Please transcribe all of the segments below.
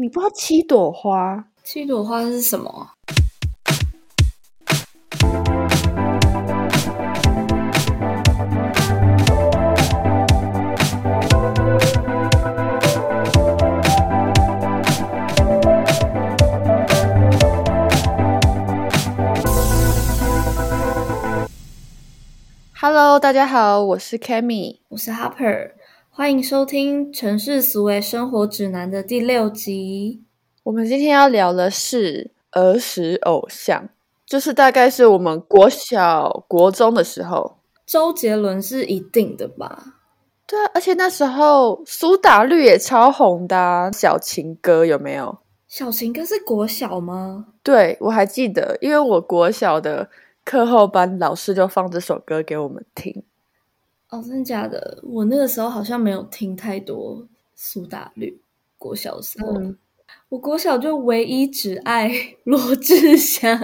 你不知道七朵花？七朵花是什么？Hello，大家好，我是 Kami，。我是 Harper，欢迎收听《城市思维生活指南》的第六集。我们今天要聊的是儿时偶像，就是大概是我们国小、国中的时候。周杰伦是一定的吧？对啊，而且那时候苏打绿也超红的、啊，小情歌有没有？小情歌是国小吗？对，我还记得，因为我国小的课后班老师就放这首歌给我们听。哦，真的假的？我那个时候好像没有听太多苏打绿。国小的时候，嗯我国小就唯一只爱 罗志祥，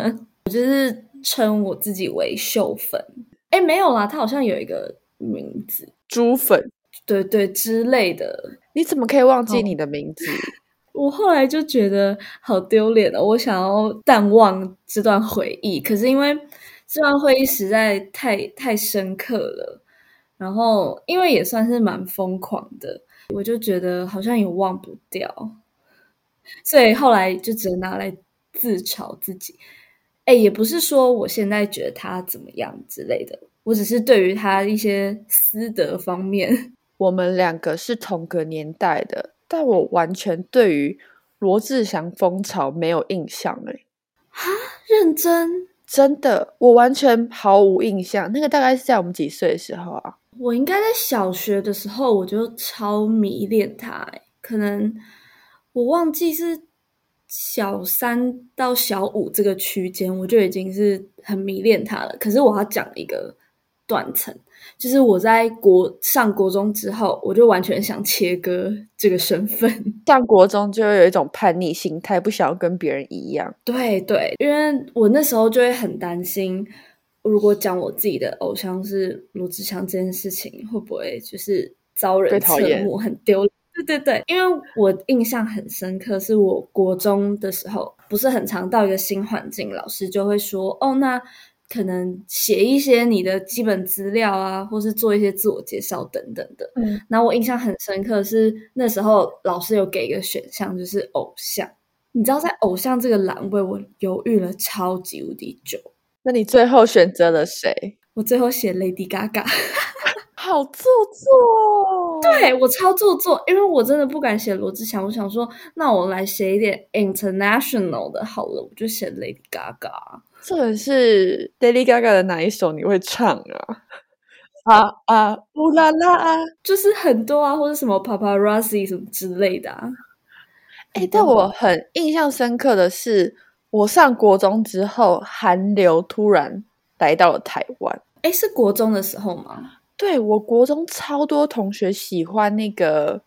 我就是称我自己为秀粉。哎，没有啦，他好像有一个名字，猪粉，对对之类的。你怎么可以忘记你的名字？我后来就觉得好丢脸哦，我想要淡忘这段回忆，可是因为这段回忆实在太太深刻了，然后因为也算是蛮疯狂的，我就觉得好像也忘不掉，所以后来就只能拿来自嘲自己。哎，也不是说我现在觉得他怎么样之类的，我只是对于他一些私德方面，我们两个是同个年代的，但我完全对于罗志祥风潮没有印象诶，认真。真的，我完全毫无印象。那个大概是在我们几岁的时候啊？我应该在小学的时候我就超迷恋他、欸，可能我忘记是小三到小五这个区间，我就已经是很迷恋他了。可是我要讲一个断层，就是我在国上国中之后，我就完全想切割这个身份。上国中就会有一种叛逆心态，不想要跟别人一样。对对，因为我那时候就会很担心，如果讲我自己的偶像是罗志祥这件事情，会不会就是遭人侧目，很丢脸？对对对，因为我印象很深刻，是我国中的时候，不是很常到一个新环境，老师就会说，哦，那可能写一些你的基本资料啊，或是做一些自我介绍等等的。嗯，然后我印象很深刻是那时候老师有给一个选项，就是偶像。你知道在偶像这个栏位，我犹豫了超级无敌久。那你最后选择了谁？我最后写 Lady Gaga，好做作哦。对我超做作，因为我真的不敢写罗志祥。我想说，那我来写一点 international 的好了，我就写 Lady Gaga。这人是 Lady Gaga 的哪一首你会唱啊？啊啊，乌拉拉啊！就是很多啊，或者什么 paparazzi 什么之类的啊。哎，但我很印象深刻的是，我上国中之后，韩流突然来到了台湾。哎，是国中的时候吗？对我国中超多同学喜欢那个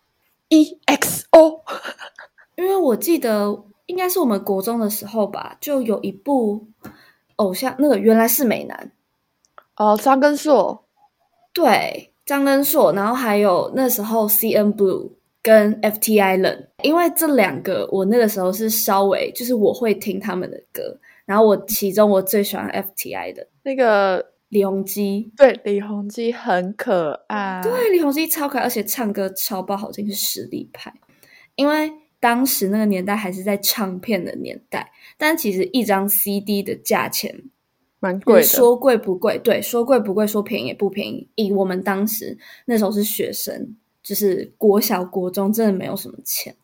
EXO，因为我记得应该是我们国中的时候吧，就有一部偶像，那个原来是美男，哦，张根硕，对，张根硕，然后还有那时候 CN Blue 跟 FT Island，因为这两个我那个时候是稍微就是我会听他们的歌，然后我其中我最喜欢 FTI 的那个李弘基，对李弘基很可爱，对，李弘基超可爱，而且唱歌超爆好听，是实力派。因为当时那个年代还是在唱片的年代，但其实一张 CD 的价钱蛮贵的。说贵不贵？对，说贵不贵，说便宜也不便宜。以我们当时那时候是学生，就是国小、国中，真的没有什么钱。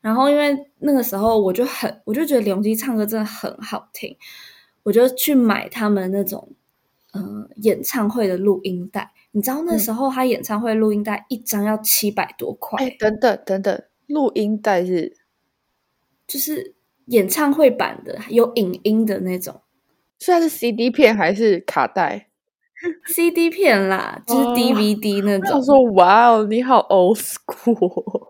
然后因为那个时候我就很，我就觉得李弘基唱歌真的很好听，我就去买他们那种呃演唱会的录音带。你知道那时候他演唱会录音带一张要七百多块，哎，等等等等，录音带是就是演唱会版的，有影音的那种虽然是 CD 片还是卡带？CD 片啦，就是哦 DVD 那种。我想说，哇哦，你好 old school。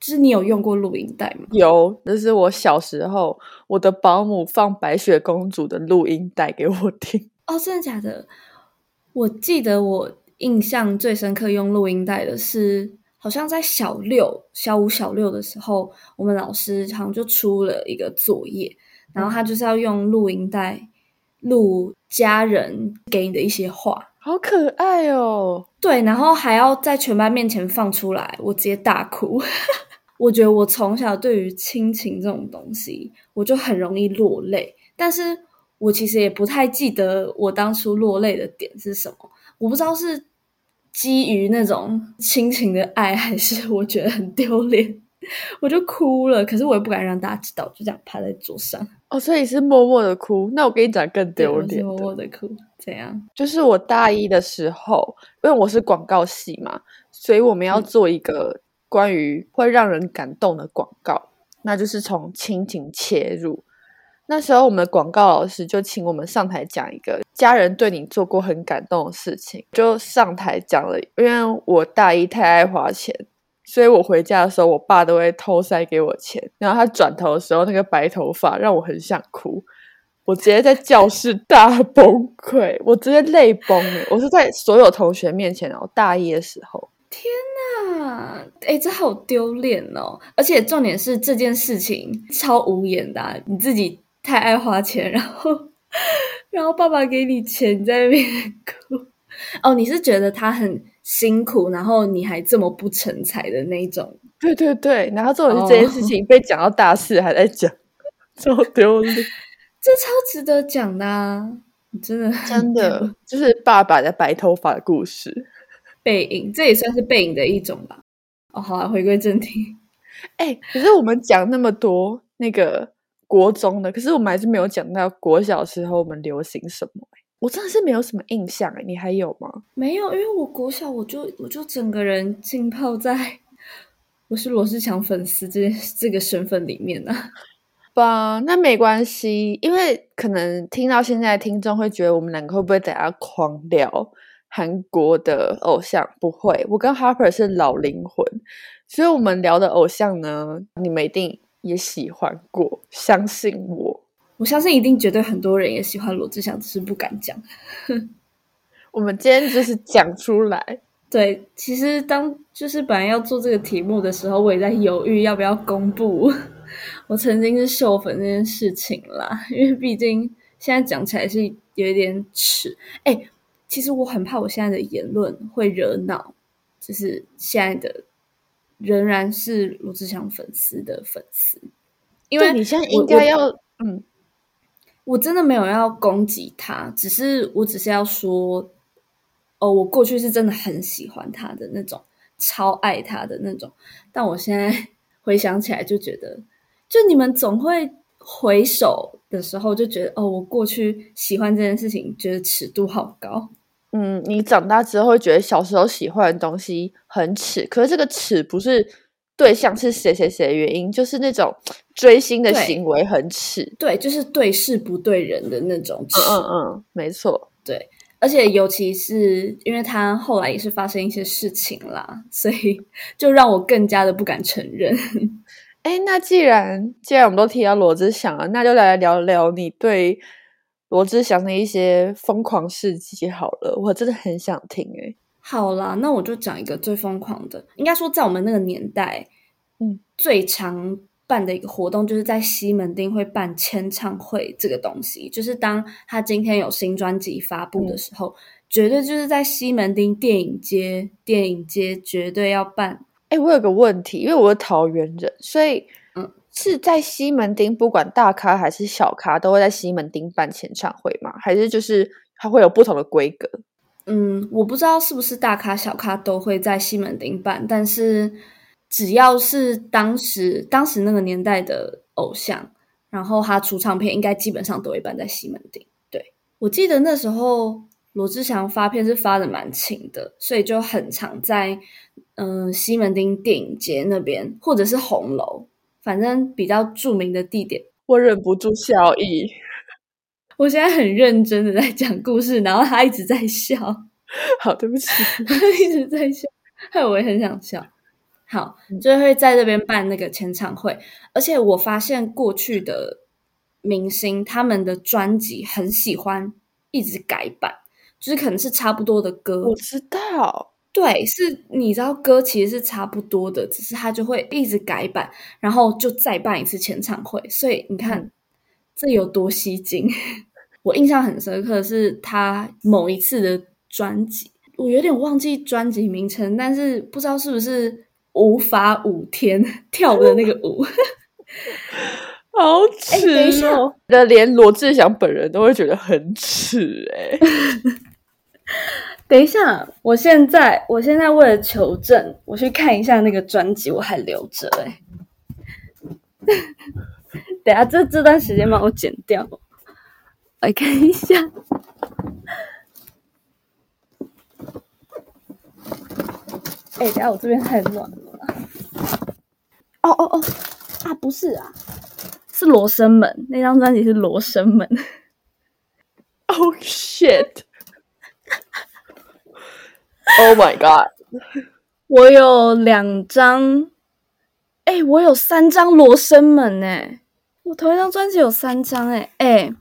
就是你有用过录音带吗？有，那是我小时候我的保姆放白雪公主的录音带给我听。哦，真的假的？我记得我印象最深刻用录音带的是，好像在小六、小五、小六的时候，我们老师好像就出了一个作业，然后他就是要用录音带录家人给你的一些话，好可爱哦。对，然后还要在全班面前放出来，我直接大哭。我觉得我从小对于亲情这种东西，我就很容易落泪，但是我其实也不太记得我当初落泪的点是什么，我不知道是。基于那种亲情的爱，还是我觉得很丢脸，我就哭了。可是我也不敢让大家知道，就这样趴在桌上。哦，所以是默默的哭。那我跟你讲更丢脸，默默的哭。怎样？就是我大一的时候，因为我是广告系嘛，所以我们要做一个关于会让人感动的广告，那就是从亲情切入。那时候，我们的广告老师就请我们上台讲一个家人对你做过很感动的事情，就上台讲了。因为我大一太爱花钱，所以我回家的时候，我爸都会偷塞给我钱。然后他转头的时候，那个白头发让我很想哭，我直接在教室大崩溃，我直接泪崩了。我是在所有同学面前哦，大一的时候，天哪，哎，这好丢脸哦！而且重点是这件事情超无言的，你自己。太爱花钱，然后，然后爸爸给你钱，在那边哭。哦，你是觉得他很辛苦，然后你还这么不成才的那种？对对对，然后这种这件事情被讲到大四还在讲，超丢脸。这超值得讲的，啊，真的真的 就是爸爸的白头发的故事。背影，这也算是背影的一种吧。哦，好了，回归正题。哎，可是我们讲那么多那个。国中的，可是我们还是没有讲到国小时候我们流行什么。我真的是没有什么印象哎，你还有吗？没有，因为我国小我就我就整个人浸泡在我是罗志祥粉丝这这个身份里面呢。吧，那没关系，因为可能听到现在听众会觉得我们两个会不会等下狂聊韩国的偶像？不会，我跟 Harper 是老灵魂，所以我们聊的偶像呢，你们一定。也喜欢过，相信我，我相信一定绝对很多人也喜欢罗志祥，只是不敢讲。我们今天就是讲出来。对，其实当就是本来要做这个题目的时候，我也在犹豫要不要公布 我曾经是秀粉这件事情啦，因为毕竟现在讲起来是有一点耻。哎，其实我很怕我现在的言论会惹恼，就是现在的。仍然是罗志祥粉丝的粉丝，因为你现在应该要嗯，我真的没有要攻击他，只是我只是要说，哦，我过去是真的很喜欢他的那种，超爱他的那种，但我现在 回想起来就觉得，就你们总会回首的时候就觉得，哦，我过去喜欢这件事情，觉得尺度好高。嗯，你长大之后会觉得小时候喜欢的东西很耻，可是这个耻不是对象是谁谁谁的原因，就是那种追星的行为很耻。对，就是对事不对人的那种耻。嗯嗯，没错。对，而且尤其是因为他后来也是发生一些事情啦，所以就让我更加的不敢承认。哎，那既然既然我们都提到罗志祥了，那就来聊聊你对。罗志祥的一些疯狂事迹，好了，我真的很想听诶。好啦，那我就讲一个最疯狂的，应该说在我们那个年代，嗯，最常办的一个活动，就是在西门町会办签唱会这个东西。就是当他今天有新专辑发布的时候，绝对就是在西门町电影街，电影街绝对要办。哎，我有个问题，因为我是桃园人，所以嗯。是在西门町，不管大咖还是小咖，都会在西门町办签唱会吗？还是就是它会有不同的规格？嗯，我不知道是不是大咖小咖都会在西门町办，但是只要是当时当时那个年代的偶像，然后他出唱片，应该基本上都会办在西门町。对我记得那时候罗志祥发片是发的蛮勤的，所以就很常在嗯西门町电影节那边，或者是红楼。反正比较著名的地点，我忍不住笑意。我现在很认真的在讲故事，然后他一直在笑。好，对不起，他一直在笑，害我也很想笑。好，就会在这边办那个签唱会，而且我发现过去的明星他们的专辑很喜欢一直改版，就是可能是差不多的歌。我知道，对，是你知道歌其实是差不多的，只是他就会一直改版，然后就再办一次前唱会。所以你看这有多吸睛。我印象很深刻是他某一次的专辑，我有点忘记专辑名称，但是不知道是不是无法五天跳的那个舞。好耻哦！的连罗志祥本人都会觉得很耻哎。等一下，我现在我现在为了求证，我去看一下那个专辑，我还留着哎。等下这这段时间帮我剪掉，来看一下。哎，等下我这边太乱了。哦哦哦，啊不是啊。是罗生门那张专辑是罗生门，Oh shit！Oh my god！我有两张，哎，我有三张罗生门哎，我同一张专辑有三张哎哎，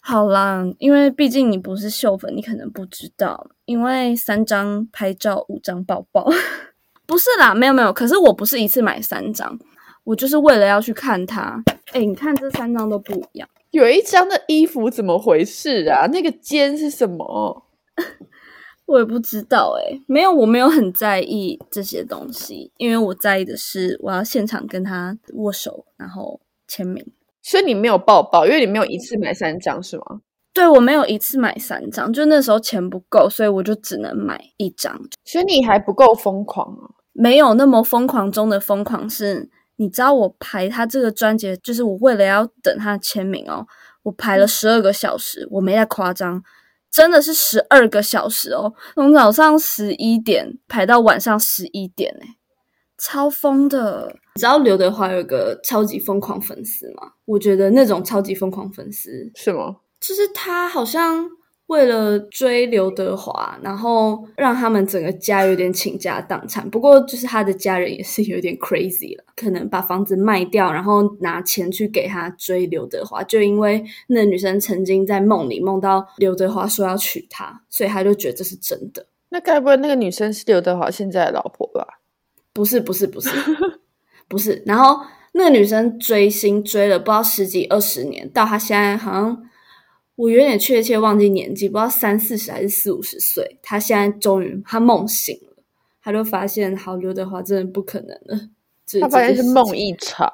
好啦，因为毕竟你不是秀粉，你可能不知道，因为三张拍照五张抱抱，不是啦，没有没有，可是我不是一次买三张。我就是为了要去看他，哎，你看这三张都不一样，有一张的衣服怎么回事啊？那个肩是什么？我也不知道，哎，没有，我没有很在意这些东西，因为我在意的是我要现场跟他握手，然后签名。所以你没有抱抱，因为你没有一次买三张，是吗？对，我没有一次买三张，就那时候钱不够，所以我就只能买一张。所以你还不够疯狂啊？没有那么疯狂中的疯狂是。你知道我排他这个专辑，就是我为了要等他签名哦，我排了十二个小时，我没在夸张，真的是十二个小时哦，从早上十一点排到晚上十一点，哎，超疯的！你知道刘德华有个超级疯狂粉丝吗？我觉得那种超级疯狂粉丝是吗？就是他好像。为了追刘德华，然后让他们整个家有点倾家荡产。不过，就是他的家人也是有点 crazy 了，可能把房子卖掉，然后拿钱去给他追刘德华。就因为那女生曾经在梦里梦到刘德华说要娶她，所以他就觉得这是真的。那该不会那个女生是刘德华现在的老婆吧？不是，不是，不是，不是。然后那个女生追星追了不知道十几二十年，到她现在好像。我有点确切忘记年纪，不知道三四十还是四五十岁。她现在终于她梦醒了，她就发现好刘德华真的不可能了。她发现是梦一场。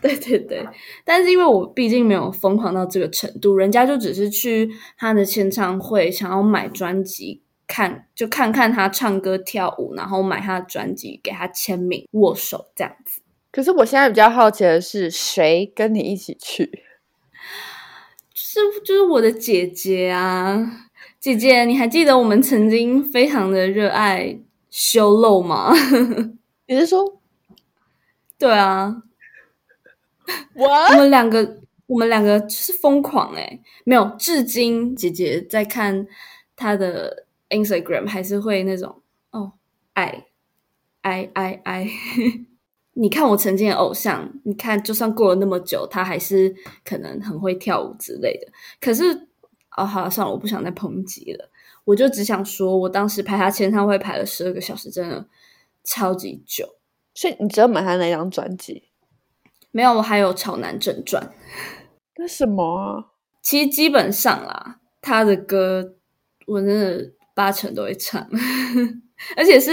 对对对，但是因为我毕竟没有疯狂到这个程度，人家就只是去他的签唱会，想要买专辑看，就看看他唱歌跳舞，然后买他的专辑给他签名握手这样子。可是我现在比较好奇的是，谁跟你一起去？是，就是我的姐姐啊，姐姐，你还记得我们曾经非常的热爱修漏吗？你是说，对啊，我我们两个，我们两个是疯狂哎，没有，至今姐姐在看她的 Instagram 还是会那种哦，爱爱爱爱。你看我曾经的偶像，你看就算过了那么久，他还是可能很会跳舞之类的。可是，哦，好了，算了，我不想再抨击了。我就只想说，我当时排他签唱会排了十二个小时，真的超级久。所以你只有买他那张专辑？没有，我还有《潮男正传》。那什么啊？其实基本上啦，他的歌我真的八成都会唱，而且是。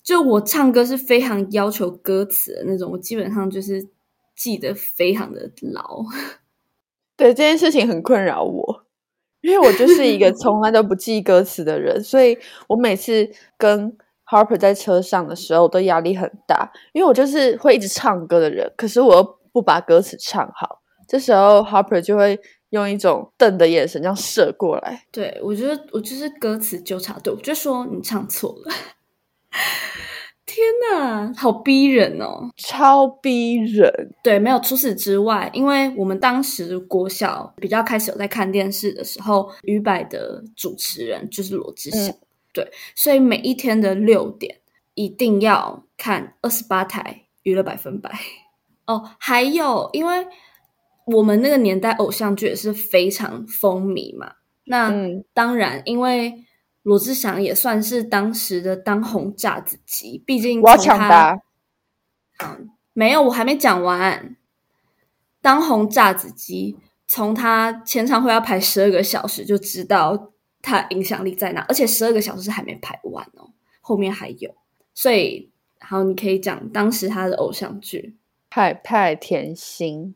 就我唱歌是非常要求歌词的那种，我基本上就是记得非常的牢。对这件事情很困扰我，因为我就是一个 从来都不记歌词的人，所以我每次跟 Harper 在车上的时候我都压力很大，因为我就是会一直唱歌的人，可是我又不把歌词唱好，这时候 Harper 就会用一种瞪的眼神这样射过来。对我觉得我就是歌词纠察队，我就说你唱错了。天呐，好逼人哦，超逼人。对，没有除此之外，因为我们当时国小比较开始有在看电视的时候，娱百的主持人就是罗志祥，对，所以每一天的六点一定要看二十八台娱乐百分百。哦，还有，因为我们那个年代偶像剧也是非常风靡嘛，那当然因为。罗志祥也算是当时的当红炸子鸡，毕竟我要抢答。嗯没有，我还没讲完。当红炸子鸡，从他前场会要排十二个小时，就知道他影响力在哪。而且十二个小时是还没排完哦，后面还有。所以，好，你可以讲当时他的偶像剧，派派甜心，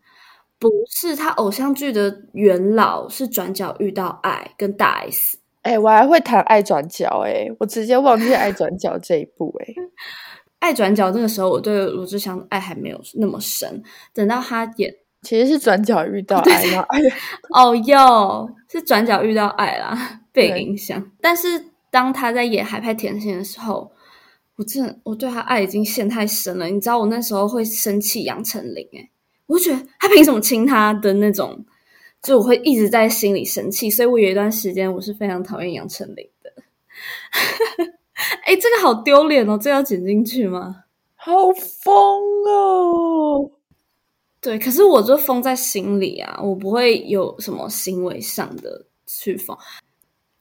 不是他偶像剧的元老，是转角遇到爱跟大 S。哎、我还会谈爱转角，哎，我直接忘记爱转角这一步，哎，爱转角那个时候，我对罗志祥的爱还没有那么深。等到他演其实是转角遇到 爱，哦哟，是转角遇到爱啦，被影响。但是当他在演海派甜心的时候，我真的我对他爱已经陷太深了。你知道我那时候会生气杨丞琳，诶我就觉得他凭什么亲他的那种，就我会一直在心里生气。所以我有一段时间我是非常讨厌杨丞琳的。哎，这个好丢脸哦，这要剪进去吗？好疯哦！对，可是我就疯在心里啊，我不会有什么行为上的去疯。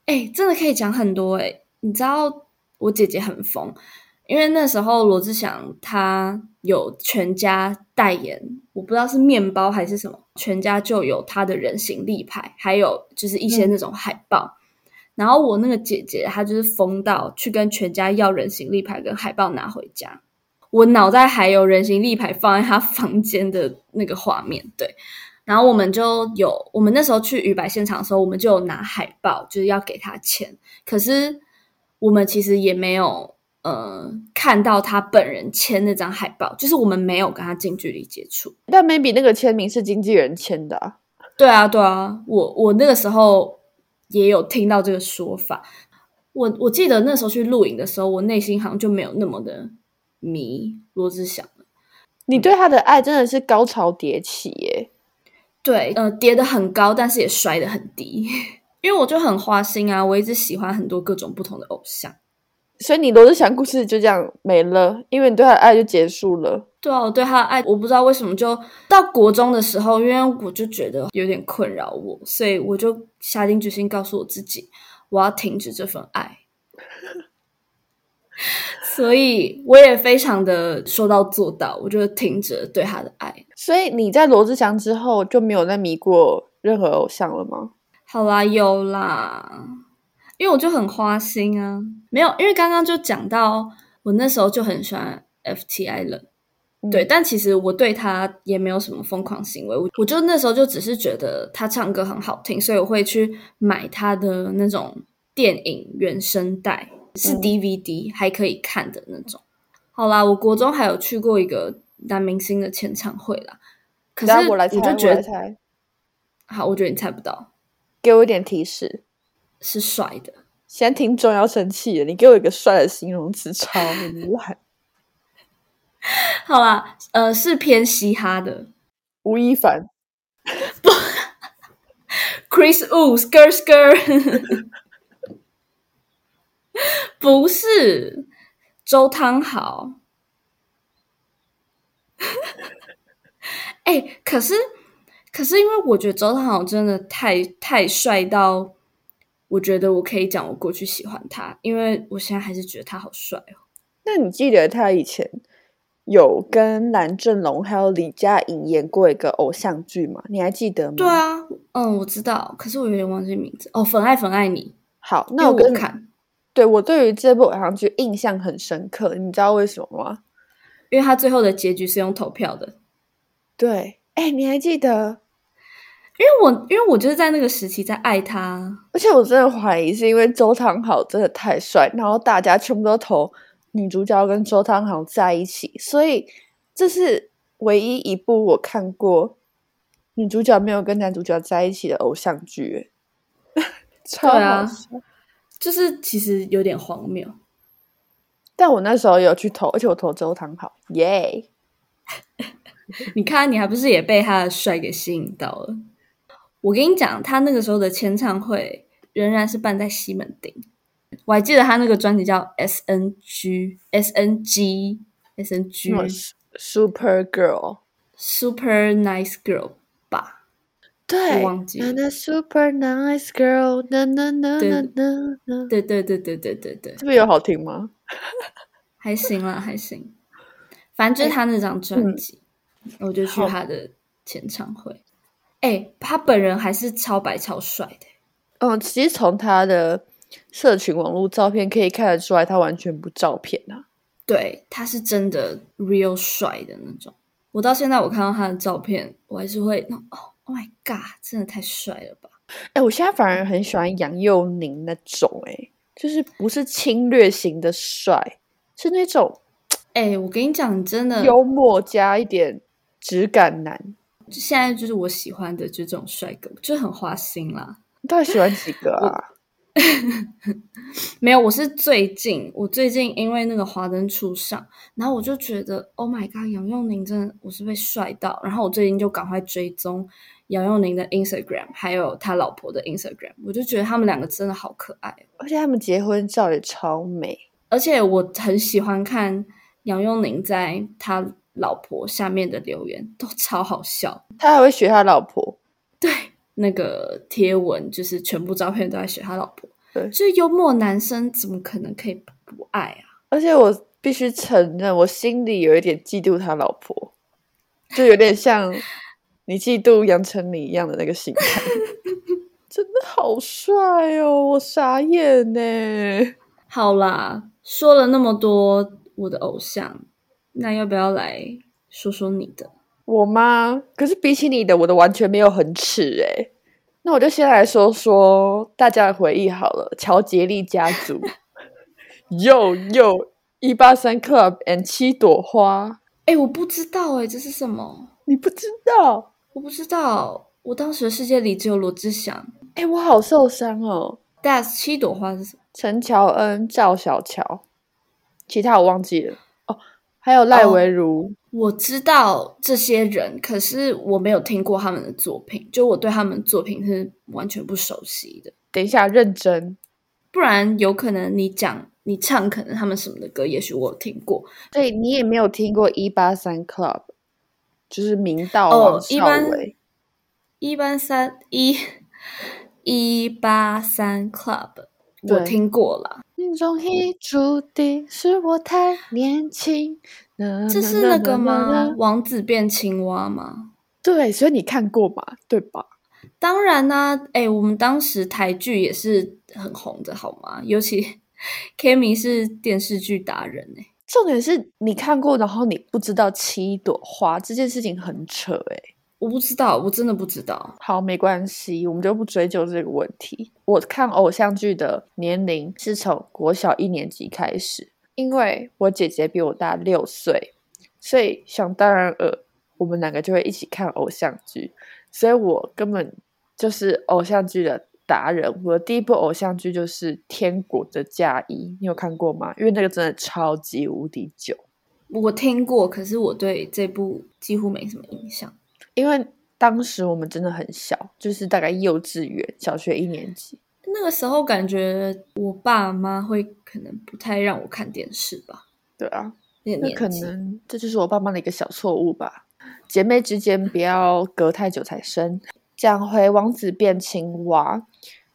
哎，真的可以讲很多哎，你知道我姐姐很疯，因为那时候罗志祥他有全家代言，我不知道是面包还是什么，全家就有他的人形立牌，还有就是一些那种海报。然后我那个姐姐她就是疯到去跟全家要人形立牌跟海报拿回家。我脑袋还有人形立牌放在他房间的那个画面，对。然后我们就有，我们那时候去鱼白现场的时候，我们就有拿海报，就是要给他钱。可是我们其实也没有呃看到他本人签那张海报，就是我们没有跟他近距离接触。但 maybe 那个签名是经纪人签的、啊，对啊，对啊，我我那个时候也有听到这个说法。我我记得那时候去录影的时候，我内心好像就没有那么的迷罗志祥了。你对他的爱真的是高潮迭起耶！对，呃，跌的很高，但是也摔的很低，因为我就很花心啊，我一直喜欢很多各种不同的偶像。所以你罗志祥故事就这样没了，因为你对他的爱就结束了。对啊，我对他的爱，我不知道为什么就到国中的时候，因为我就觉得有点困扰我，所以我就下定决心告诉我自己，我要停止这份爱。所以我也非常的说到做到，我就停止了对他的爱。所以你在罗志祥之后就没有再迷过任何偶像了吗？好啦，有啦，因为我就很花心啊，没有，因为刚刚就讲到我那时候就很喜欢 FTI 了。对，嗯但其实我对他也没有什么疯狂行为，我我就那时候就只是觉得他唱歌很好听，所以我会去买他的那种电影原声带，是嗯 DVD、还可以看的那种。好啦，我国中还有去过一个男明星的签唱会啦，可是我来猜，我就觉得来猜，好，我觉得你猜不到，给我一点提示。是帅的。现在听众要生气了，你给我一个帅的形容词，超烂。好啦，呃，是偏嘻哈的吴亦凡，不，Chris Wu Skr Skr，不是周汤豪。哎、可是可是，因为我觉得周汤豪真的太太帅到，我觉得我可以讲我过去喜欢他，因为我现在还是觉得他好帅哦。那你记得他以前有跟蓝正龙还有李佳颖演过一个偶像剧吗？你还记得吗？对。啊，嗯，我知道，可是我有点忘记名字哦。粉爱粉爱你，好，那我跟你我看，对我对于这部偶像剧印象很深刻，你知道为什么吗？因为他最后的结局是用投票的。对，哎，你还记得？因为我因为我就是在那个时期在爱他，而且我真的怀疑是因为周汤豪真的太帅，然后大家全部都投女主角跟周汤豪在一起，所以这是唯一一部我看过女主角没有跟男主角在一起的偶像剧，对啊好。就是其实有点荒谬。但我那时候有去投，而且我投周汤豪，耶、你看，你还不是也被他的帅给吸引到了？我跟你讲，他那个时候的签唱会仍然是办在西门町。我还记得他那个专辑叫 S N G S N G S N G Super Girl。Super Nice Girl 吧？对，我忘记 super nice girl，na na na 对 na na na，对对对对对对对，这个有好听吗？还行啦，还行。反正就是他那张专辑，我就去好他的签唱会。哎、他本人还是超白超帅的。嗯，其实从他的社群网络照片可以看得出来，他完全不照片啊。对，他是真的 real 帅的那种。我到现在我看到他的照片，我还是会那哦，Oh my god，真的太帅了吧！哎，我现在反而很喜欢杨佑宁那种、哎，就是不是侵略型的帅，是那种哎、我跟你讲，真的，幽默加一点质感男。现在就是我喜欢的，就这种帅哥，就很花心啦。你到底喜欢几个啊？没有，我是最近，我最近因为那个华灯初上，然后我就觉得，Oh my god，杨佑宁真的我是被帅到，然后我最近就赶快追踪杨佑宁的 Instagram，还有他老婆的 Instagram，我就觉得他们两个真的好可爱，哦而且他们结婚照也超美。而且我很喜欢看杨佑宁在他老婆下面的留言，都超好笑。他还会学他老婆，对，那个贴文就是全部照片都在学他老婆，对就是幽默男生怎么可能可以不爱啊？而且我必须承认，我心里有一点嫉妒他老婆，就有点像你嫉妒杨丞琳一样的那个心态。真的好帅哦，我傻眼呢。好啦，说了那么多我的偶像，那要不要来说说你的？我吗？可是比起你的，我的完全没有很耻诶。那我就先来说说大家的回忆好了。乔杰利家族，Yo Yo 一八三 Club and 七朵花，哎，我不知道哎，这是什么？你不知道？我不知道。我当时的世界里只有罗志祥。哎，我好受伤哦。Das 七朵花是什么？陈乔恩、赵小乔，其他我忘记了哦。还有赖维如，我知道这些人，可是我没有听过他们的作品，就我对他们的作品是完全不熟悉的。等一下认真。不然有可能你讲你唱，可能他们什么的歌，也许我有听过。对你也没有听过一八三 Club，就是明道哦王少一般伟。一八三一一八三 Club，对我听过了。命中已注定是我太年轻。这是那个吗？嗯王子变青蛙吗？对，所以你看过吧？对吧？当然啦、哎、我们当时台剧也是很红的，好吗？尤其 Kimi 是电视剧达人哎、重点是你看过，然后你不知道七朵花这件事情很扯诶、我不知道，我真的不知道。好，没关系，我们就不追究这个问题。我看偶像剧的年龄是从国小一年级开始，因为我姐姐比我大六岁，所以想当然尔，我们两个就会一起看偶像剧，所以我根本就是偶像剧的达人。我的第一部偶像剧就是《天国的嫁衣》，你有看过吗？因为那个真的超级无敌久。我听过，可是我对这部几乎没什么印象。因为当时我们真的很小，就是大概幼稚园、小学一年级。那个时候感觉我爸妈会可能不太让我看电视吧，对啊，那可。能这就是我爸妈的一个小错误吧。姐妹之间不要隔太久才生。讲回王子变青蛙，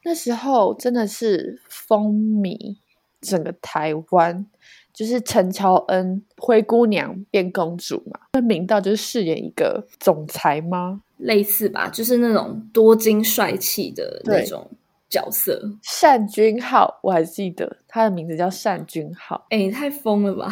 那时候真的是风靡整个台湾，就是陈乔恩灰姑娘变公主嘛，那明道就是饰演一个总裁吗？类似吧，就是那种多金帅气的那对种角色。单君浩，我还记得他的名字叫单君浩，哎、你太疯了吧！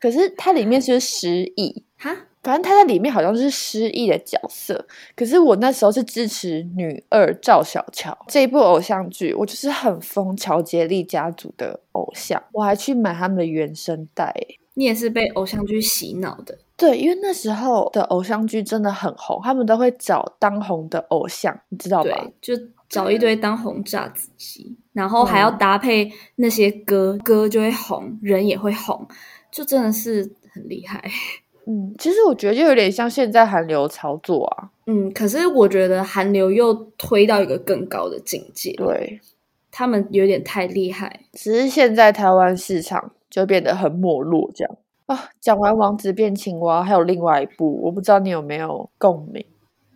可是他里面是十亿，哈，反正他在里面好像是失忆的角色，可是我那时候是支持女二赵小乔这一部偶像剧，我就是很疯乔杰利家族的偶像，我还去买他们的原声带欸。你也是被偶像剧洗脑的。对，因为那时候的偶像剧真的很红，他们都会找当红的偶像，你知道吧？对，就找一堆当红炸子鸡，然后还要搭配那些歌，歌就会红，人也会红，就真的是很厉害。嗯，其实我觉得就有点像现在韩流操作啊。嗯，可是我觉得韩流又推到一个更高的境界，对，他们有点太厉害。只是现在台湾市场就变得很没落，这样啊。讲完王子变青蛙，还有另外一部，我不知道你有没有共鸣，《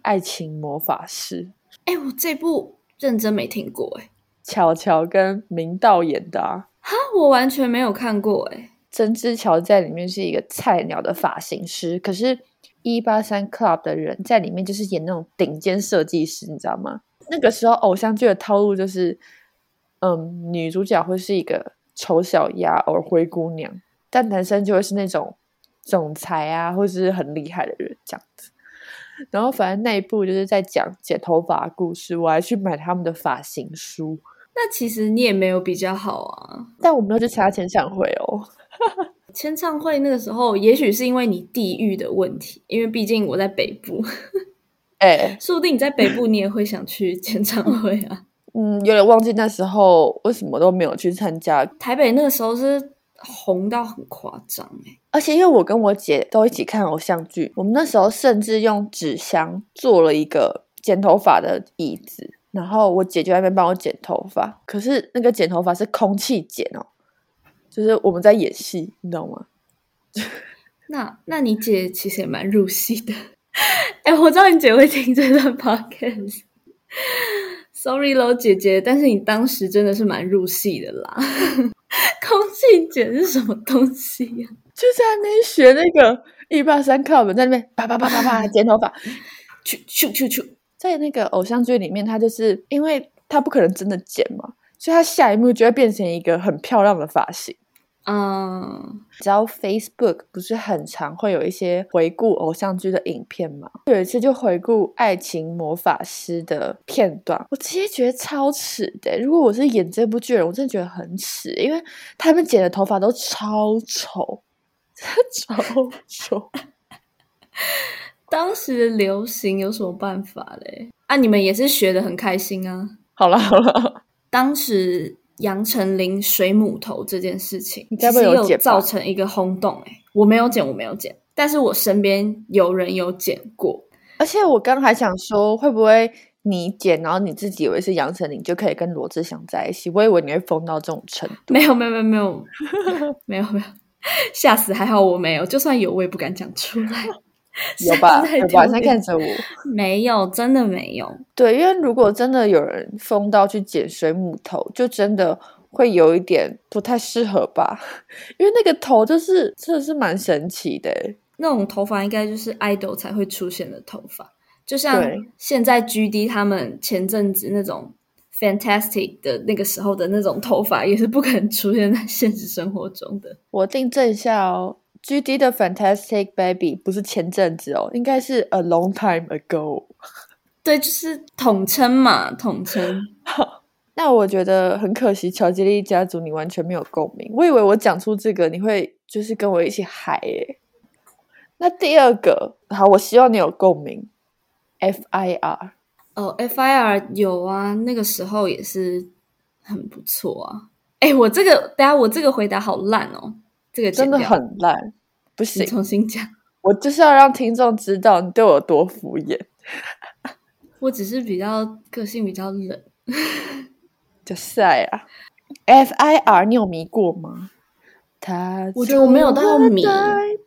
爱情魔法师》。哎，我这部认真没听过哎。巧巧跟明道演的啊？哈，我完全没有看过哎。曾之乔在里面是一个菜鸟的发型师，可是一八三 Club 的人在里面就是演那种顶尖设计师，你知道吗？那个时候偶像剧的套路就是，嗯，女主角会是一个丑小鸭或灰姑娘，但男生就会是那种总裁啊，或是很厉害的人这样子。然后反正那部就是在讲剪头发故事，我还去买他们的发型书。那其实你也没有比较好啊，但我没有去参加签唱会哦。签唱会那个时候，也许是因为你地域的问题，因为毕竟我在北部。哎，说不定你在北部，你也会想去签唱会啊。嗯，有点忘记那时候为什么都没有去参加。台北那个时候是红到很夸张哎，而且因为我跟我姐都一起看偶像剧，我们那时候甚至用纸箱做了一个剪头发的椅子。然后我姐就在那边帮我剪头发，可是那个剪头发是空气剪哦，就是我们在演戏，你知道吗？那那你姐其实也蛮入戏的。哎，我知道你姐会听这段 podcast，sorry 喽，姐姐，但是你当时真的是蛮入戏的啦。空气剪是什么东西呀？就在那边学那个一八三课本，在那边啪啪啪啪啪剪头发，去去去去。在那个偶像剧里面，他就是因为他不可能真的剪嘛，所以他下一幕就会变成一个很漂亮的发型。嗯，只要 Facebook 不是很常会有一些回顾偶像剧的影片嘛？有一次就回顾《爱情魔法师》的片段，我直接觉得超耻的。如果我是演这部剧的人，我真的觉得很耻，因为他们剪的头发都超丑，超丑。当时的流行有什么办法嘞？啊，你们也是学的很开心啊！好了好了，当时杨丞琳水母头这件事情，你该不会有造成一个轰动？哎，我没有剪，我没有剪，但是我身边有人有剪过。而且我刚还想说，会不会你剪，然后你自己以为是杨丞琳，就可以跟罗志祥在一起？我以为你会疯到这种程度。没有没有没有没有没有没有，吓死！还好我没有，就算有，我也不敢讲出来。有吧？晚上看着我，没有，真的没有。对，因为如果真的有人疯到去剪水母头，就真的会有一点不太适合吧？因为那个头就是真的是蛮神奇的，那种头发应该就是 idol 才会出现的头发，就像现在 GD 他们前阵子那种 fantastic 的那个时候的那种头发，也是不可能出现在现实生活中的。我订正一下哦。G D 的 Fantastic Baby 不是前阵子哦，应该是 A long time ago。对，就是统称嘛，统称。那我觉得很可惜，乔吉利家族你完全没有共鸣。我以为我讲出这个，你会就是跟我一起嗨耶。那第二个，好，我希望你有共鸣。F I R 哦，F I R 有啊，那个时候也是很不错啊。哎，我这个，等下我这个回答好烂哦。这个真的很烂，不行，重新讲。我就是要让听众知道你对我多敷衍。我只是比较个性比较冷，就晒啊。F I R，你有迷过吗？他我觉得我没有到迷。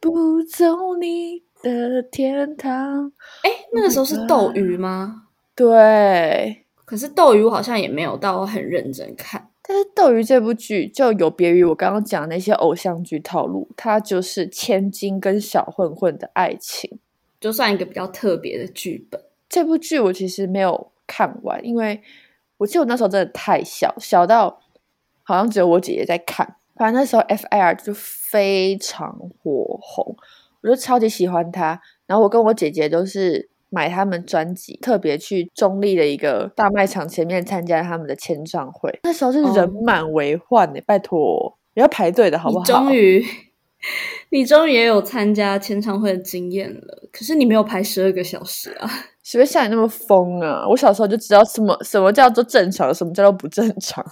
不走你的天堂。哎，那个时候是斗鱼吗？对。可是斗鱼我好像也没有到很认真看。但是《斗鱼》这部剧就有别于我刚刚讲的那些偶像剧套路，它就是千金跟小混混的爱情，就算一个比较特别的剧本。这部剧我其实没有看完，因为我记得我那时候真的太小，小到好像只有我姐姐在看。反正那时候 F.I.R 就非常火红，我就超级喜欢他。然后我跟我姐姐都是。买他们专辑，特别去中立的一个大卖场前面参加他们的签唱会。那时候是人满为患呢，拜托，要排队的好不好？终于，你终于也有参加签唱会的经验了。可是你没有排十二个小时啊？谁会像你那么疯啊？我小时候就知道什么什么叫做正常，什么叫做不正常。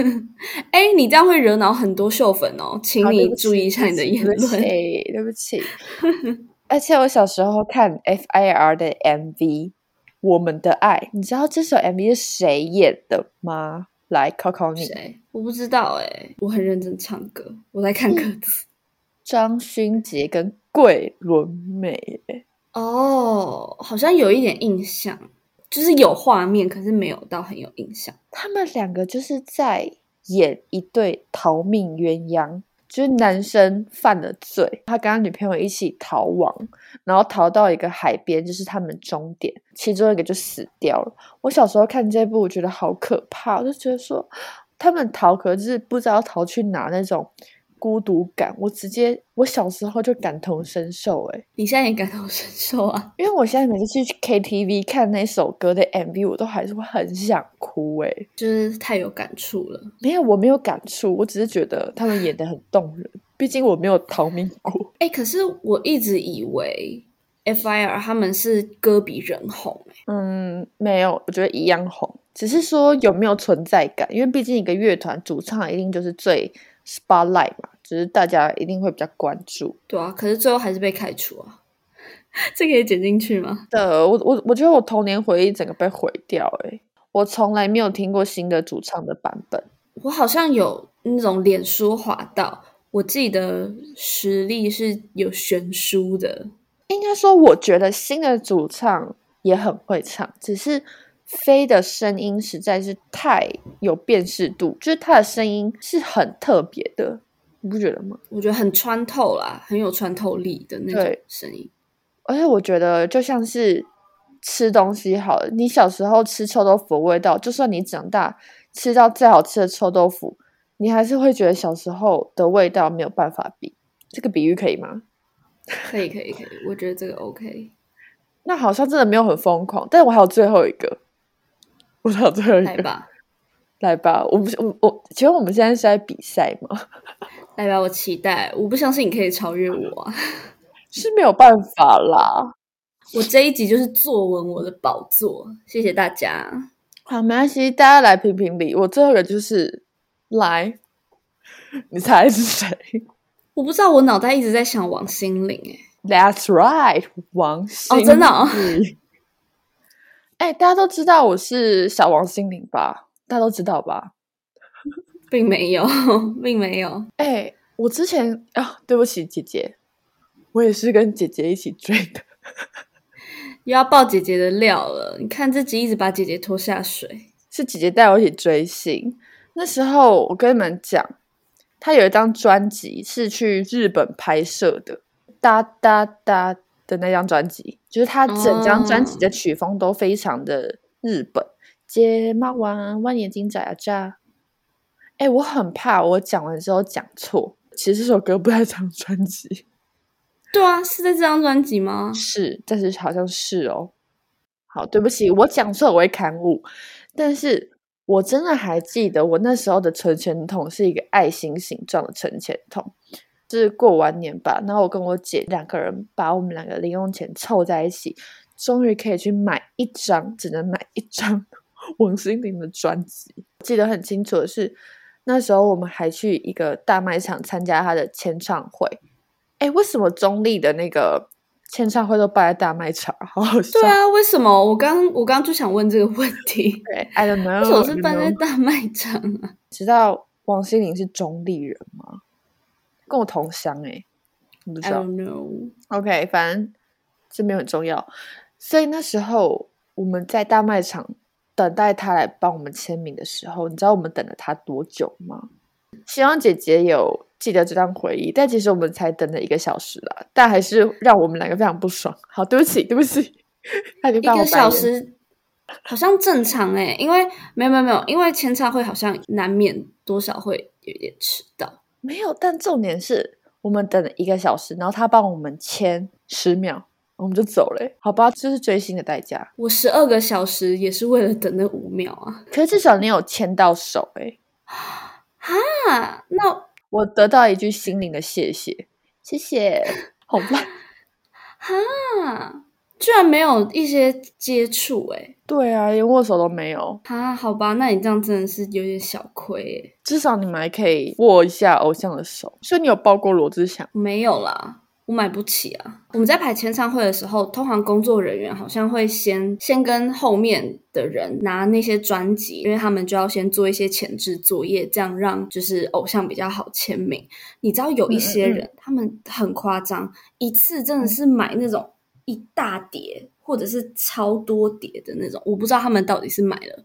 哎，你这样会惹恼很多秀粉哦，请你注意一下你的言论。对不起。而且我小时候看 F.I.R 的 MV《我们的爱》，你知道这首 MV 是谁演的吗？来考考你，谁？我不知道哎，我很认真唱歌，我在看歌词。张勋杰跟桂纶镁。哦，好像有一点印象，就是有画面，可是没有到很有印象。他们两个就是在演一对逃命鸳鸯，就是男生犯了罪，他跟他女朋友一起逃亡，然后逃到一个海边，就是他们终点，其中一个就死掉了。我小时候看这部，我觉得好可怕，我就觉得说他们逃，可是不知道逃去哪那种。孤独感，我直接我小时候就感同身受，哎，你现在也感同身受啊？因为我现在每次去 KTV 看那首歌的 MV，我都还是会很想哭，哎，就是太有感触了。没有，我没有感触，我只是觉得他们演的很动人。毕竟我没有逃命过。哎，可是我一直以为 FIR 他们是歌比人红，哎，嗯，没有，我觉得一样红，只是说有没有存在感。因为毕竟一个乐团主唱一定就是最。Spotlight 嘛，只是大家一定会比较关注。对啊，可是最后还是被开除啊，这可以剪进去吗？的，我我我觉得我童年回忆整个被毁掉，诶我从来没有听过新的主唱的版本。我好像有那种脸书滑到，我自己的实力是有悬殊的。应该说，我觉得新的主唱也很会唱，只是。飞的声音实在是太有辨识度，就是他的声音是很特别的，你不觉得吗？我觉得很穿透啦，很有穿透力的那种声音。而且我觉得就像是吃东西好了，你小时候吃臭豆腐的味道，就算你长大吃到再好吃的臭豆腐，你还是会觉得小时候的味道没有办法比。这个比喻可以吗？可以，可以，可以。我觉得这个 OK。那好像真的没有很疯狂，但是我还有最后一个。我到最后一个，来吧，来吧！我不，我我，请问我们现在是在比赛吗？来吧，我期待，我不相信你可以超越我，是没有办法啦。我这一集就是坐稳我的宝座，谢谢大家。好，没关系，大家来评评理。我最后一个就是来，你猜是谁？我不知道，我脑袋一直在想王心凌。哎，That's right，王心凌哦，真的。哎，大家都知道我是小王心凌吧？大家都知道吧？并没有，并没有。哎，我之前啊，对不起姐姐，我也是跟姐姐一起追的，又要爆姐姐的料了。你看这集一直把姐姐拖下水，是姐姐带我一起追星。那时候我跟你们讲，她有一张专辑是去日本拍摄的，哒哒哒。的那张专辑，就是他整张专辑的曲风都非常的日本，睫毛弯弯，眼睛眨呀眨。哎，我很怕我讲完之后讲错，其实这首歌不在这张专辑。对啊，是在这张专辑吗？是，但是好像是哦。好，对不起，我讲错我会刊物，但是我真的还记得我那时候的存钱筒是一个爱心形状的存钱筒。是过完年吧，然后我跟我姐两个人把我们两个零用钱凑在一起，终于可以去买一张，只能买一张 王心凌的专辑。记得很清楚的是，那时候我们还去一个大卖场参加他的签唱会。哎，为什么中立的那个签唱会都办在大卖场？好好笑。对啊，为什么？我刚我刚就想问这个问题。对，I don't know，为什么是办在大卖场啊？知道王心凌是中立人吗？跟我同乡哎，不知道。OK，反正这没有很重要。所以那时候我们在大卖场等待他来帮我们签名的时候，你知道我们等了他多久吗？希望姐姐有记得这段回忆。但其实我们才等了一个小时啦，但还是让我们两个非常不爽。好，对不起，对不起。一个小时好像正常哎，因为没有没有没有，因为签唱会好像难免多少会有点迟到。没有，但重点是我们等了一个小时，然后他帮我们签十秒，我们就走了。好吧，这是追星的代价。我十二个小时也是为了等那五秒啊！可是至少你有牵到手哎！哈，那我得到一句心灵的谢谢，谢谢，好吧？哈。居然没有一些接触哎，对啊，连握手都没有啊？好吧，那你这样真的是有点小亏哎。至少你们还可以握一下偶像的手，所以你有抱过罗志祥？没有啦，我买不起啊。我们在排签唱会的时候，通常工作人员好像会先先跟后面的人拿那些专辑，因为他们就要先做一些前置作业，这样让就是偶像比较好签名。你知道有一些人，他们很夸张，一次真的是买那种。一大叠或者是超多叠的那种，我不知道他们到底是买了，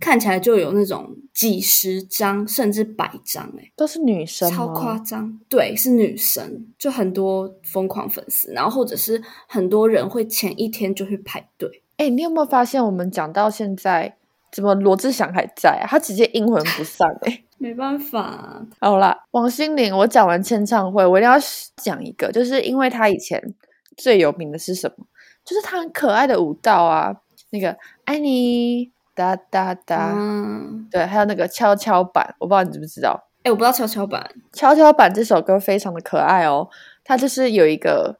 看起来就有那种几十张甚至百张、欸，都是女生，超夸张。对，是女生，就很多疯狂粉丝，然后或者是很多人会前一天就去排队。哎、你有没有发现我们讲到现在，怎么罗志祥还在啊？他直接阴魂不散哎、没办法，好啦，王心凌，我讲完签唱会，我一定要讲一个，就是因为他以前最有名的是什么？就是他很可爱的舞蹈啊，那个爱你哒哒哒，嗯，对，还有那个跷跷板，我不知道你知不知道。哎，我不知道跷跷板，跷跷板这首歌非常的可爱哦，它就是有一个，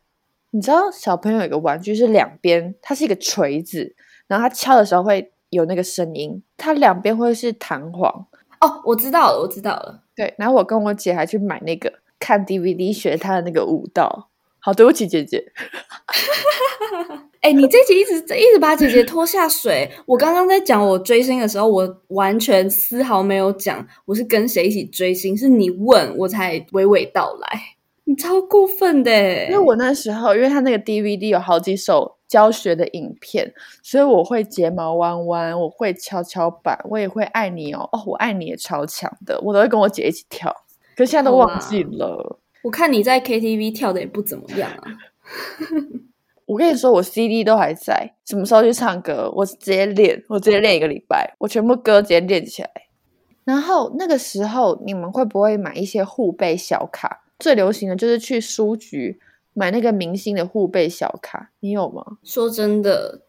你知道小朋友有一个玩具是两边，它是一个锤子，然后它敲的时候会有那个声音，它两边会是弹簧。哦，我知道了，我知道了。对，然后我跟我姐还去买那个看 DVD 学她的那个舞蹈。好，对不起姐姐，哎，你这集一直一直把姐姐拖下水。我刚刚在讲我追星的时候，我完全丝毫没有讲我是跟谁一起追星，是你问我才娓娓道来。你超过分的欸，因为我那时候因为他那个 DVD 有好几首教学的影片，所以我会睫毛弯弯，我会跷跷板，我也会爱你哦，哦，我爱你也超强的，我都会跟我姐一起跳，可是现在都忘记了。我看你在 KTV 跳的也不怎么样啊。我跟你说，我 CD 都还在，什么时候去唱歌，我直接练，我直接练一个礼拜，我全部歌直接练起来。然后那个时候，你们会不会买一些护背小卡？最流行的就是去书局买那个明星的护背小卡，你有吗？说真的，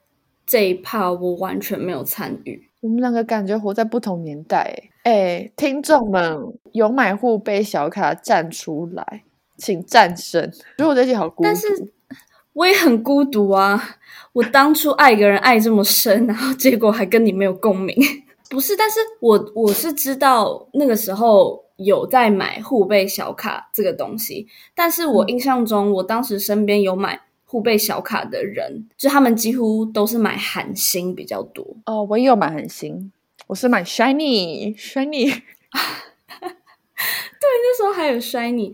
这一趴我完全没有参与。我们两个感觉活在不同年代诶。哎，听众们有买护贝小卡站出来，请战胜！觉得我这集好孤独。但是我也很孤独啊！我当初爱一个人爱这么深，然后结果还跟你没有共鸣。不是，但是我我是知道那个时候有在买护贝小卡这个东西，但是我印象中，我当时身边有买护贝小卡的人，就他们几乎都是买韩星比较多。哦，我也有买韩星，我是买 Shiny Shiny。对那时候还有 Shiny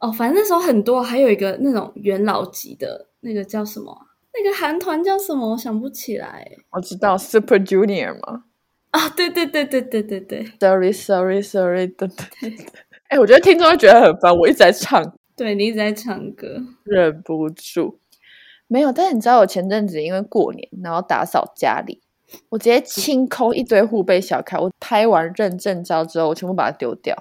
哦，反正那时候很多，还有一个那种元老级的那个叫什么啊？那个韩团叫什么？我想不起来我知道 Super Junior 嘛啊！对对对对对对对，Sorry Sorry Sorry，对对对。哎，我觉得听众会觉得很烦，我一直在唱，对，你一直在唱歌，忍不住。没有，但是你知道我前阵子因为过年，然后打扫家里，我直接清空一堆护贝小卡。我拍完认证照之后，我全部把它丢掉。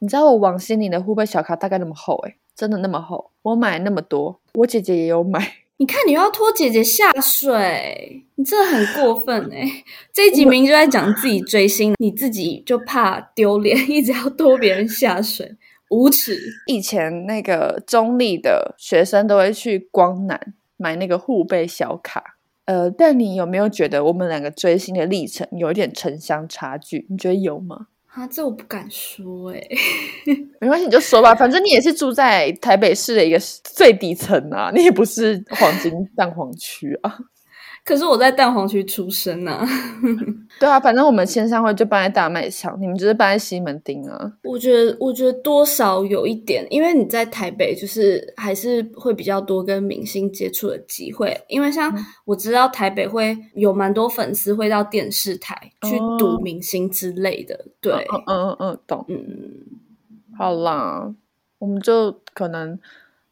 你知道我王心凌的护贝小卡大概那么厚、欸，真的那么厚。我买那么多，我姐姐也有买。你看你又要拖姐姐下水，你真的很过分哎、这一集明明就在讲自己追星，你自己就怕丢脸，一直要拖别人下水，无耻。以前那个中立的学生都会去光南买那个护贝小卡。呃，但你有没有觉得我们两个追星的历程有一点城乡差距？你觉得有吗？啊，这我不敢说哎、没关系，你就说吧，反正你也是住在台北市的一个最底层啊，你也不是黄金蛋黄区啊。可是我在蛋黄区出生啊，对啊，反正我们签上会就办在大卖场，你们就是办在西门町啊。我觉得我觉得多少有一点，因为你在台北就是还是会比较多跟明星接触的机会，因为像我知道台北会有蛮多粉丝会到电视台去哦赌明星之类的，对，嗯嗯嗯嗯，懂。嗯。好啦，我们就可能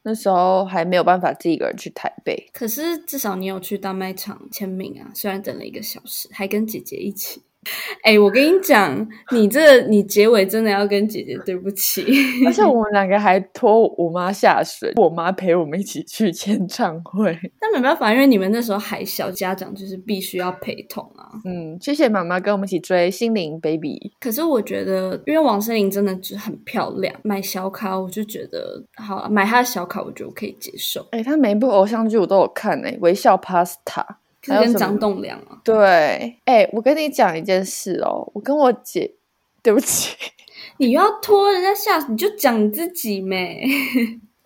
那时候还没有办法自己一个人去台北。可是至少你有去大卖场签名啊，虽然等了一个小时，还跟姐姐一起。哎、我跟你讲，你这你结尾真的要跟姐姐对不起。而且我们两个还 拖我妈下水，我妈陪我们一起去签唱会。但没办法，因为你们那时候还小，家长就是必须要陪同啊。嗯，谢谢妈妈跟我们一起追心灵 baby。可是我觉得，因为王心凌真的就很漂亮，买小卡我就觉得好啊，买她的小卡我觉得我可以接受。哎、她每一部偶像剧我都有看哎、微笑 Pasta。还有什么就是跟张栋梁啊，对，哎、我跟你讲一件事哦，我跟我姐，对不起，你又要拖人家下，你就讲你自己呗。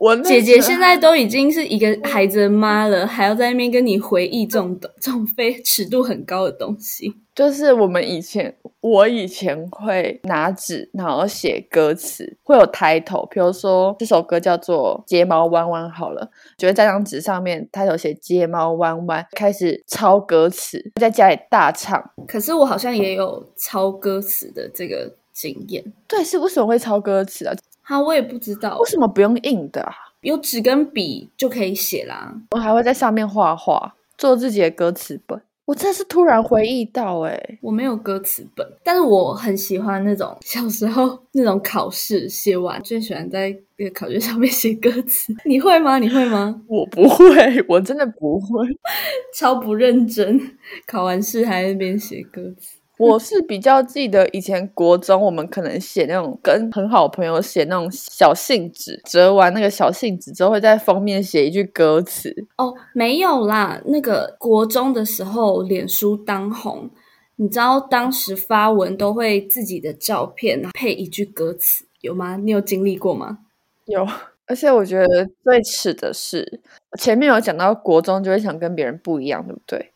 我姐姐现在都已经是一个孩子的妈了，还要在那边跟你回忆这种这种非尺度很高的东西。就是我们以前，我以前会拿纸，然后写歌词，会有 title，比如说这首歌叫做《睫毛弯弯》好了，就会在张纸上面，title 写“睫毛弯弯”，开始抄歌词，在家里大唱。可是我好像也有抄歌词的这个经验，对，是为什么会抄歌词啊？哈，我也不知道为，什么不用印的啊？有纸跟笔就可以写啦。我还会在上面画画，做自己的歌词本。我真的是突然回忆到、欸，我没有歌词本，但是我很喜欢那种小时候那种考试写完，最喜欢在那个考卷上面写歌词。你会吗？你会吗？我不会，我真的不会。超不认真，考完试还在那边写歌词。我是比较记得以前国中，我们可能写那种跟很好朋友写那种小信纸，折完那个小信纸之后，会在封面写一句歌词。哦，没有啦，那个国中的时候，脸书当红，你知道当时发文都会自己的照片配一句歌词，有吗？你有经历过吗？有，而且我觉得最耻的是，前面有讲到国中就会想跟别人不一样，对不对？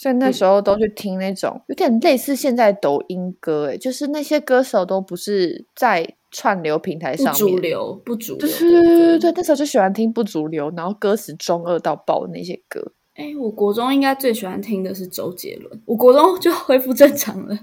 所以那时候都去听那种有点类似现在抖音歌，哎，就是那些歌手都不是在串流平台上面，主流，不主对对对对对，那时候就喜欢听不主流，然后歌词中二到爆的那些歌。哎，我国中应该最喜欢听的是周杰伦，我国中就恢复正常了。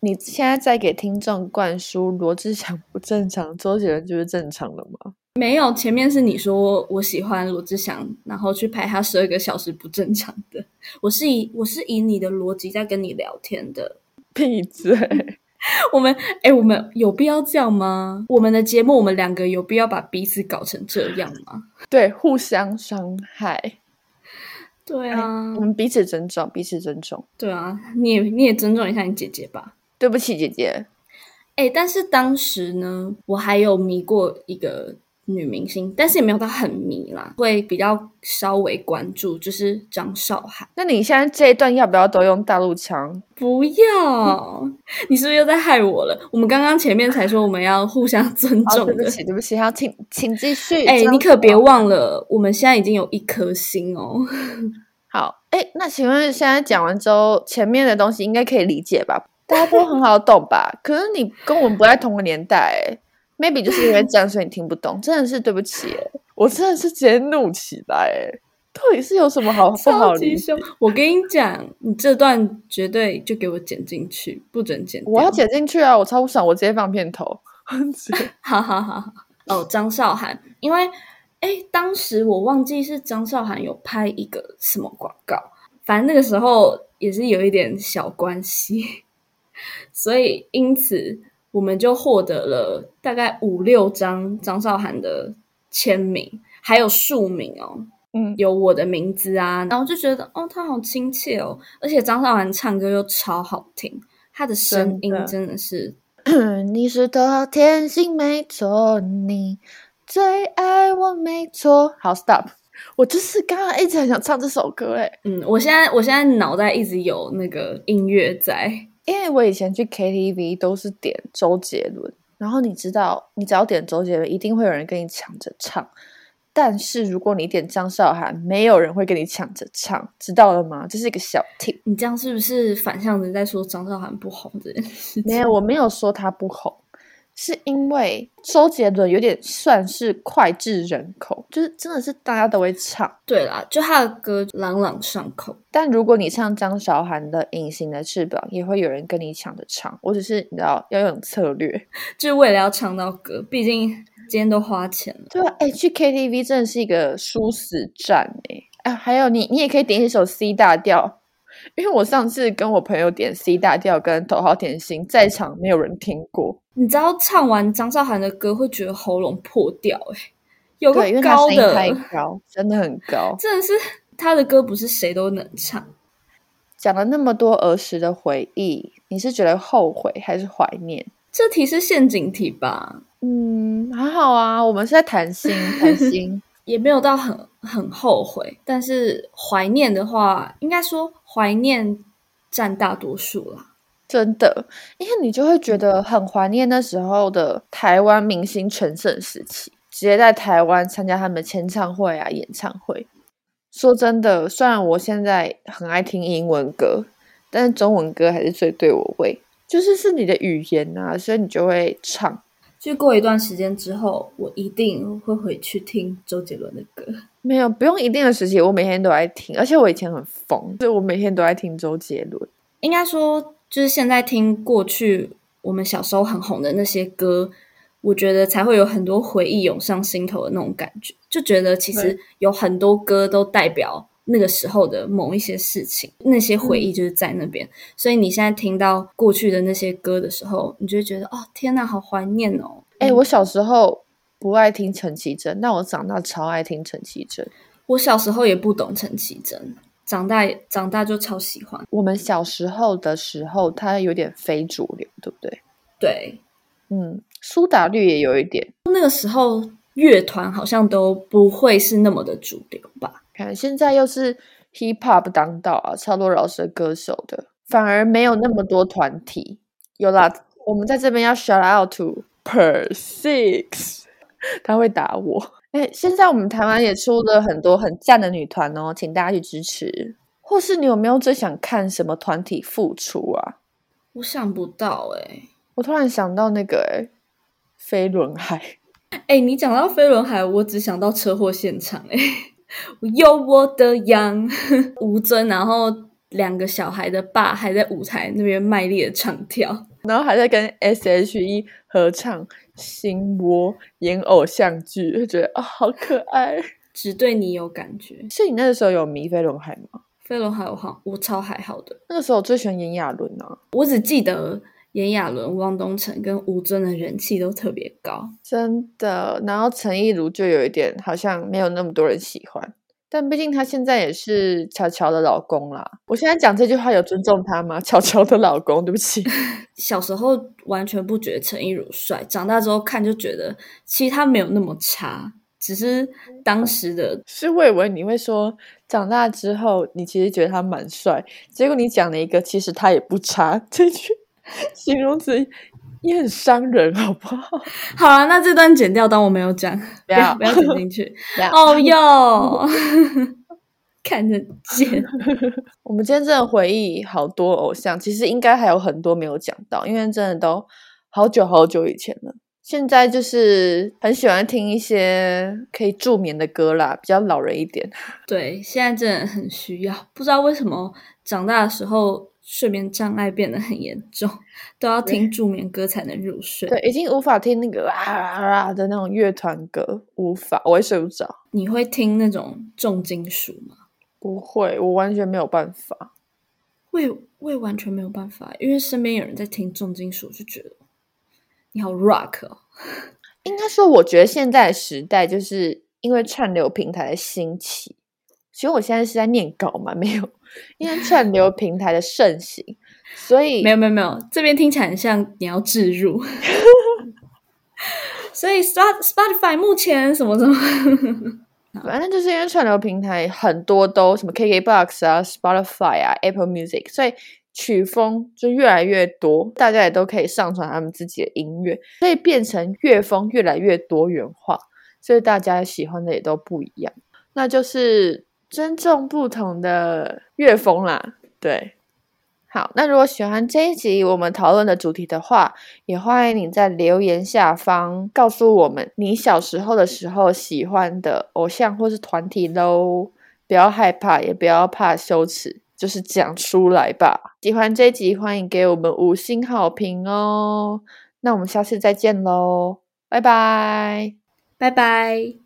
你现在在给听众灌输罗志祥不正常，周杰伦就是正常的吗？没有，前面是你说我喜欢罗志祥，然后去拍他十二个小时不正常的。我是以我是以你的逻辑在跟你聊天的。闭嘴！我们哎，我们有必要这样吗？我们的节目，我们两个有必要把彼此搞成这样吗？对，互相伤害，对啊我，们彼此尊重，彼此尊重。对啊，你也你也尊重一下你姐姐吧。对不起，姐姐。哎，但是当时呢，我还有迷过一个女明星，但是也没有到很迷啦，会比较稍微关注，就是张韶涵。那你现在这一段要不要都用大陆腔？不要，你是不是又在害我了？我们刚刚前面才说我们要互相尊，重的。对不起，对不起，好，请请继续。哎、张你可别忘了，我们现在已经有一颗心哦。好，哎，那请问现在讲完之后，前面的东西应该可以理解吧？大家都很好懂吧？可是你跟我们不在同个年代诶，maybe 就是因为这样，所以你听不懂，真的是对不起诶，我真的是直接怒起来诶，到底是有什么好 不好理！我跟你讲，你这段绝对就给我剪进去，不准剪。我要剪进去啊！我超不爽，我直接放片头。直接哈哈哈哈！哦，张韶涵，因为哎，当时我忘记是张韶涵有拍一个什么广告，反正那个时候也是有一点小关系，所以因此我们就获得了大概五六张张韶涵的签名，还有署名哦，嗯，有我的名字啊，然后就觉得哦，他好亲切哦，而且张韶涵唱歌又超好听，她的声音真的是 你是头号天性，没错，你最爱我，没错。好，stop。我就是刚刚一直很想唱这首歌，诶，嗯，我现在我现在脑袋一直有那个音乐在，因为我以前去 KTV 都是点周杰伦，然后你知道，你只要点周杰伦，一定会有人跟你抢着唱。但是如果你点张韶涵，没有人会跟你抢着唱，知道了吗？这是一个小 tip。你这样是不是反向的在说张韶涵不红这件事情？没有，我没有说他不红，是因为周杰伦有点算是脍炙人口，就是真的是大家都会唱。对啦，就他的歌朗朗上口。但如果你唱张韶涵的《隐形的翅膀》，也会有人跟你抢着唱。我只是你知道要用策略。就是为了要唱到歌，毕竟今天都花钱了。对啊，哎，去 KTV 真的是一个殊死战哎、啊！还有你，你也可以点一首 C 大调，因为我上次跟我朋友点 C 大调跟头号甜心，在场没有人听过，你知道唱完张韶涵的歌会觉得喉咙破掉、欸，有个高的，高，真的很高。真的是他的歌不是谁都能唱。讲了那么多儿时的回忆，你是觉得后悔还是怀念？这题是陷阱题吧？嗯，还好啊，我们是在谈心，谈心。也没有到很很后悔，但是怀念的话，应该说怀念占大多数啦。真的，因为你就会觉得很怀念那时候的台湾明星全盛时期。直接在台湾参加他们的签唱会啊、演唱会。说真的，虽然我现在很爱听英文歌，但是中文歌还是最对我胃，就是是你的语言啊，所以你就会唱。就过一段时间之后，我一定会回去听周杰伦的歌。没有，不用一定的时期，我每天都在听，而且我以前很疯，所以我每天都在听周杰伦。应该说，就是现在听过去我们小时候很红的那些歌，我觉得才会有很多回忆涌上心头的那种感觉，就觉得其实有很多歌都代表那个时候的某一些事情，那些回忆就是在那边。所以你现在听到过去的那些歌的时候，你就会觉得哦，天呐，好怀念哦！哎，我小时候不爱听陈绮贞，但我长大超爱听陈绮贞。我小时候也不懂陈绮贞。长大长大就超喜欢。我们小时候的时候，它有点非主流，对不对？对，嗯，苏打绿也有一点。那个时候乐团好像都不会是那么的主流吧？看现在又是 hip hop 当道啊，超多饶舌歌手的，反而没有那么多团体。有啦，我们在这边要 shout out to Per Six，他会打我。哎，现在我们台湾也出了很多很赞的女团哦，请大家去支持。或是你有没有最想看什么团体复出啊？我想不到哎，我突然想到那个哎，飞轮海。哎，你讲到飞轮海，我只想到车祸现场哎，有我的羊吴尊，然后两个小孩的爸还在舞台那边卖力的唱跳，然后还在跟 S.H.E 合唱。心窝演偶像剧，就觉得啊，好可爱，只对你有感觉。是你那个时候有迷飞轮海吗？飞轮海我好，我超还好的。那个时候我最喜欢炎亚纶啊，我只记得炎亚纶、汪东城跟吴尊的人气都特别高，真的。然后陈意如就有一点好像没有那么多人喜欢。但毕竟他现在也是乔乔的老公啦。我现在讲这句话有尊重他吗？乔乔的老公，对不起。小时候完全不觉得陈意如帅，长大之后看就觉得其实他没有那么差，只是当时的。是我以为你会说长大之后你其实觉得他蛮帅，结果你讲了一个其实他也不差这句 形容词。也很伤人，好不好？好了，那这段剪掉，当我没有讲，不要 不要剪进去。哦哟，看得见。我们今天真的回忆好多偶像，其实应该还有很多没有讲到，因为真的都好久好久以前了。现在就是很喜欢听一些可以助眠的歌啦，比较老人一点。对，现在真的很需要。不知道为什么长大的时候。睡眠障碍变得很严重，都要听助眠歌才能入睡。对，已经无法听那个啊啊啊的那种乐团歌，无法，我也睡不着。你会听那种重金属吗？不会，我完全没有办法。我也我也完全没有办法，因为身边有人在听重金属，就觉得你好 rock 哦。应该说，我觉得现在时代就是因为串流平台的兴起。其实我现在是在念稿嘛，没有。因为串流平台的盛行，所以没有没有没有，这边听起来很像你要置入，所以 Spotify 目前什么什么，反正就是因为串流平台很多都什么 KKBox 啊、Spotify 啊、Apple Music，所以曲风就越来越多，大家也都可以上传他们自己的音乐，所以变成乐风越来越多元化，所以大家喜欢的也都不一样，那就是。尊重不同的乐风啦，对，好，那如果喜欢这一集我们讨论的主题的话，也欢迎你在留言下方告诉我们你小时候的时候喜欢的偶像或是团体喽，不要害怕，也不要怕羞耻，就是讲出来吧。喜欢这集，欢迎给我们五星好评哦。那我们下次再见喽，拜拜，拜拜。